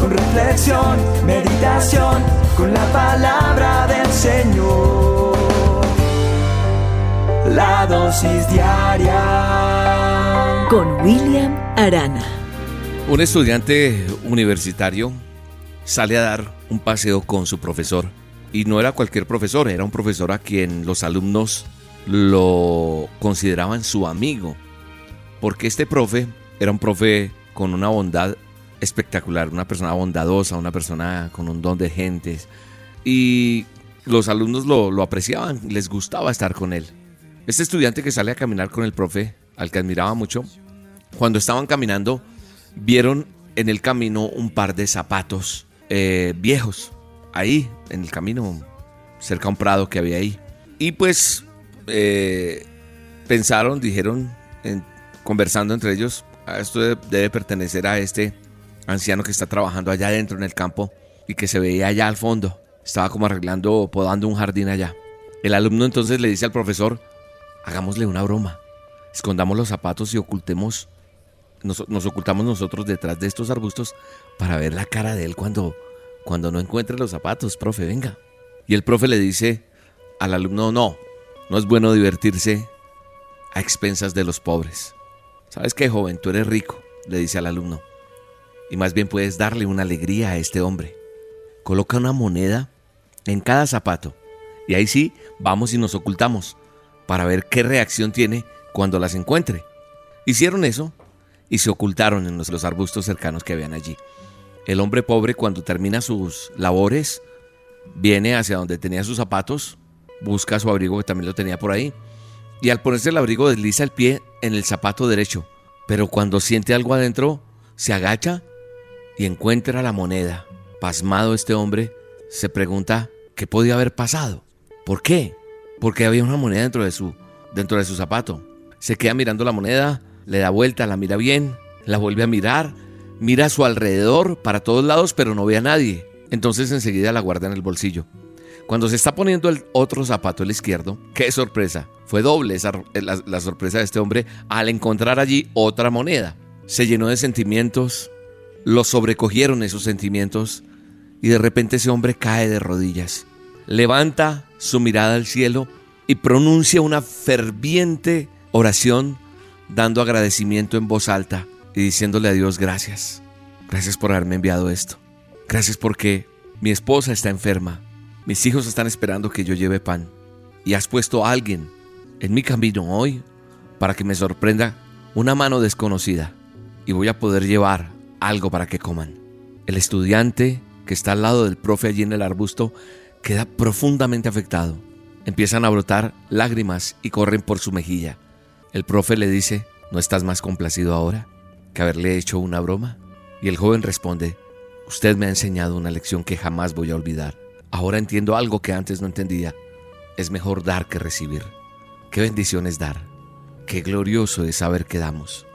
con reflexión, meditación, con la palabra del Señor. La dosis diaria con William Arana. Un estudiante universitario sale a dar un paseo con su profesor. Y no era cualquier profesor, era un profesor a quien los alumnos lo consideraban su amigo. Porque este profe era un profe con una bondad espectacular, una persona bondadosa, una persona con un don de gentes. Y los alumnos lo, lo apreciaban, les gustaba estar con él. Este estudiante que sale a caminar con el profe, al que admiraba mucho, cuando estaban caminando, vieron en el camino un par de zapatos eh, viejos, ahí, en el camino, cerca a un prado que había ahí. Y pues eh, pensaron, dijeron, conversando entre ellos, ah, esto debe, pertenecer a este anciano que está trabajando allá adentro en el campo y que se veía allá al fondo. Estaba como arreglando, podando un jardín allá. El alumno entonces le dice al profesor, hagámosle una broma. Escondamos los zapatos y ocultemos, nos, ocultamos nosotros detrás de estos arbustos para ver la cara de él cuando, cuando no encuentre los zapatos, profe, venga. Y el profe le dice al alumno, no, no es bueno divertirse a expensas de los pobres. ¿Sabes qué, joven? Tú eres rico, le dice al alumno. Y más bien puedes darle una alegría a este hombre. Coloca una moneda en cada zapato. Y ahí sí, vamos y nos ocultamos para ver qué reacción tiene cuando las encuentre. Hicieron eso y se ocultaron en los arbustos cercanos que habían allí. El hombre pobre cuando termina sus labores viene hacia donde tenía sus zapatos, busca su abrigo que también lo tenía por ahí y al ponerse el abrigo desliza el pie en el zapato derecho, pero cuando siente algo adentro se agacha y encuentra la moneda. Pasmado este hombre se pregunta qué podía haber pasado. ¿Por qué? porque había una moneda dentro de su, dentro de su zapato. Se queda mirando la moneda, le da vuelta, la mira bien, la vuelve a mirar, mira a su alrededor, para todos lados, pero no ve a nadie. Entonces enseguida la guarda en el bolsillo. Cuando se está poniendo el otro zapato, el izquierdo, qué sorpresa. Fue doble la, la sorpresa de este hombre al encontrar allí otra moneda. Se llenó de sentimientos, lo sobrecogieron esos sentimientos y de repente ese hombre cae de rodillas. Levanta su mirada al cielo y pronuncia una ferviente oración dando agradecimiento en voz alta y diciéndole a Dios gracias. Gracias por haberme enviado esto. Gracias porque mi esposa está enferma. Mis hijos están esperando que yo lleve pan. Y has puesto a alguien en mi camino hoy para que me sorprenda una mano desconocida y voy a poder llevar algo para que coman. El estudiante que está al lado del profe allí en el arbusto queda profundamente afectado. Empiezan a brotar lágrimas y corren por su mejilla. El profe le dice, ¿no estás más complacido ahora que haberle hecho una broma? Y el joven responde, usted me ha enseñado una lección que jamás voy a olvidar. Ahora entiendo algo que antes no entendía. Es mejor dar que recibir. Qué bendición es dar. Qué glorioso es saber que damos.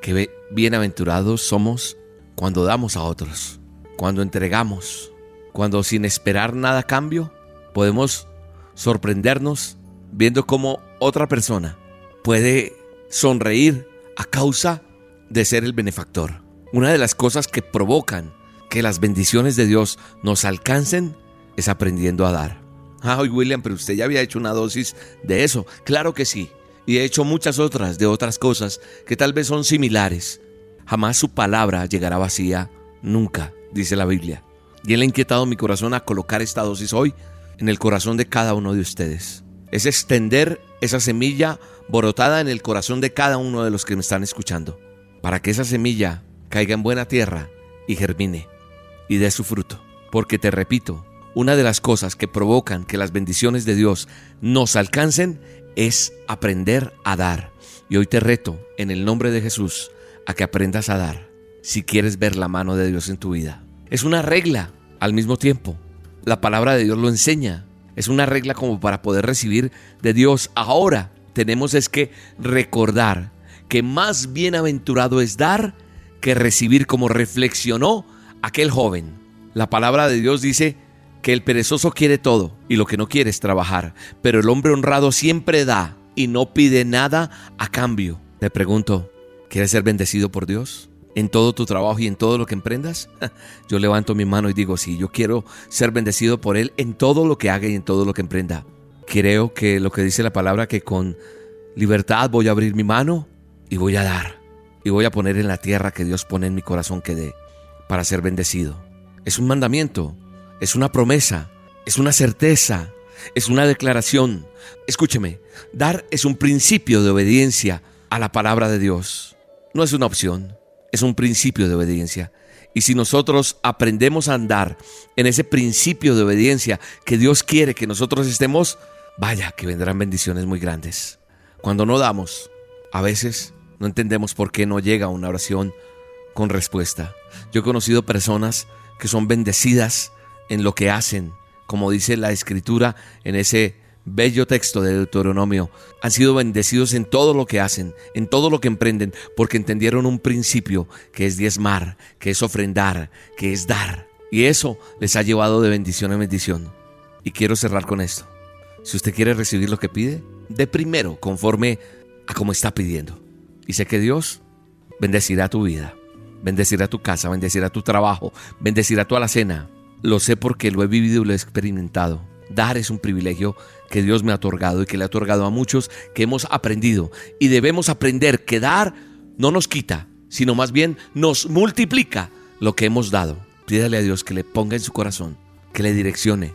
Qué bienaventurados somos cuando damos a otros, cuando entregamos, cuando sin esperar nada a cambio podemos sorprendernos viendo cómo otra persona puede sonreír a causa de ser el benefactor. Una de las cosas que provocan que las bendiciones de Dios nos alcancen es aprendiendo a dar. Ay, William, pero usted ya había hecho una dosis de eso. Claro que sí. Y he hecho muchas otras de otras cosas que tal vez son similares. Jamás su palabra llegará vacía, nunca, dice la Biblia. Y Él ha inquietado mi corazón a colocar esta dosis hoy en el corazón de cada uno de ustedes. Es extender esa semilla brotada en el corazón de cada uno de los que me están escuchando, para que esa semilla caiga en buena tierra y germine y dé su fruto. Porque te repito, una de las cosas que provocan que las bendiciones de Dios nos alcancen es aprender a dar. Y hoy te reto, en el nombre de Jesús, a que aprendas a dar si quieres ver la mano de Dios en tu vida. Es una regla al mismo tiempo. La palabra de Dios lo enseña. Es una regla como para poder recibir de Dios. Ahora tenemos es que recordar que más bienaventurado es dar que recibir como reflexionó aquel joven. La palabra de Dios dice que el perezoso quiere todo y lo que no quiere es trabajar, pero el hombre honrado siempre da y no pide nada a cambio. Te pregunto, ¿quieres ser bendecido por Dios? en todo tu trabajo y en todo lo que emprendas? Yo levanto mi mano y digo, sí, yo quiero ser bendecido por Él en todo lo que haga y en todo lo que emprenda. Creo que lo que dice la palabra, que con libertad voy a abrir mi mano y voy a dar. Y voy a poner en la tierra que Dios pone en mi corazón que dé para ser bendecido. Es un mandamiento, es una promesa, es una certeza, es una declaración. Escúcheme, dar es un principio de obediencia a la palabra de Dios. No es una opción, es un principio de obediencia. Y si nosotros aprendemos a andar en ese principio de obediencia que Dios quiere que nosotros estemos, vaya que vendrán bendiciones muy grandes. Cuando no damos, a veces no entendemos por qué no llega una oración con respuesta. Yo he conocido personas que son bendecidas en lo que hacen, como dice la escritura en ese bello texto de Deuteronomio. Han sido bendecidos en todo lo que hacen, en todo lo que emprenden, porque entendieron un principio que es diezmar, que es ofrendar, que es dar. Y eso les ha llevado de bendición en bendición. Y quiero cerrar con esto. Si usted quiere recibir lo que pide, de primero conforme a como está pidiendo. Y sé que Dios bendecirá tu vida bendecirá tu casa, bendecirá tu trabajo, bendecirá tu alacena. Lo sé porque lo he vivido y lo he experimentado. Dar es un privilegio que Dios me ha otorgado y que le ha otorgado a muchos que hemos aprendido. Y debemos aprender que dar no nos quita, sino más bien nos multiplica lo que hemos dado. Pídale a Dios que le ponga en su corazón, que le direccione,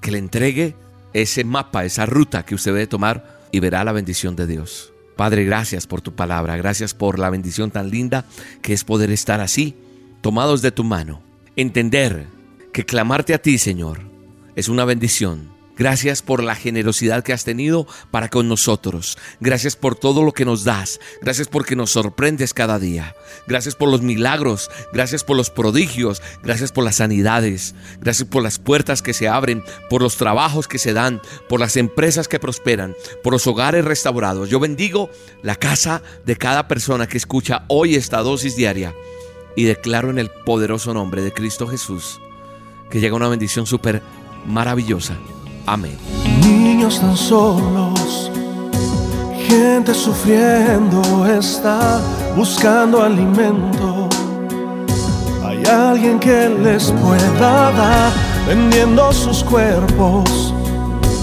que le entregue ese mapa, esa ruta que usted debe tomar y verá la bendición de Dios. Padre, gracias por tu palabra, gracias por la bendición tan linda que es poder estar así, tomados de tu mano. Entender que clamarte a ti, Señor, es una bendición Gracias por la generosidad que has tenido para con nosotros. Gracias por todo lo que nos das. Gracias porque nos sorprendes cada día. Gracias por los milagros. Gracias por los prodigios. Gracias por las sanidades. Gracias por las puertas que se abren, por los trabajos que se dan, por las empresas que prosperan, por los hogares restaurados. Yo bendigo la casa de cada persona que escucha hoy esta dosis diaria y declaro en el poderoso nombre de Cristo Jesús que llega una bendición súper maravillosa Amén. Niños tan solos, gente sufriendo está buscando alimento. Hay alguien que les pueda dar, vendiendo sus cuerpos,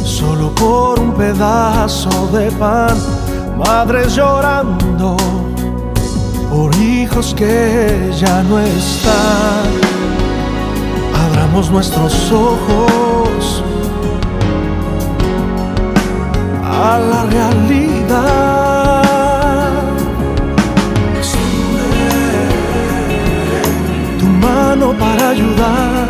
solo por un pedazo de pan. Madres llorando por hijos que ya no están. Nuestros ojos a la realidad. tu mano para ayudar.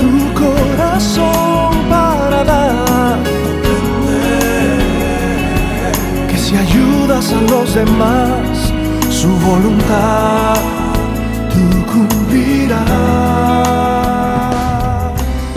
tu corazón para dar. Que si ayudas a los demás, su voluntad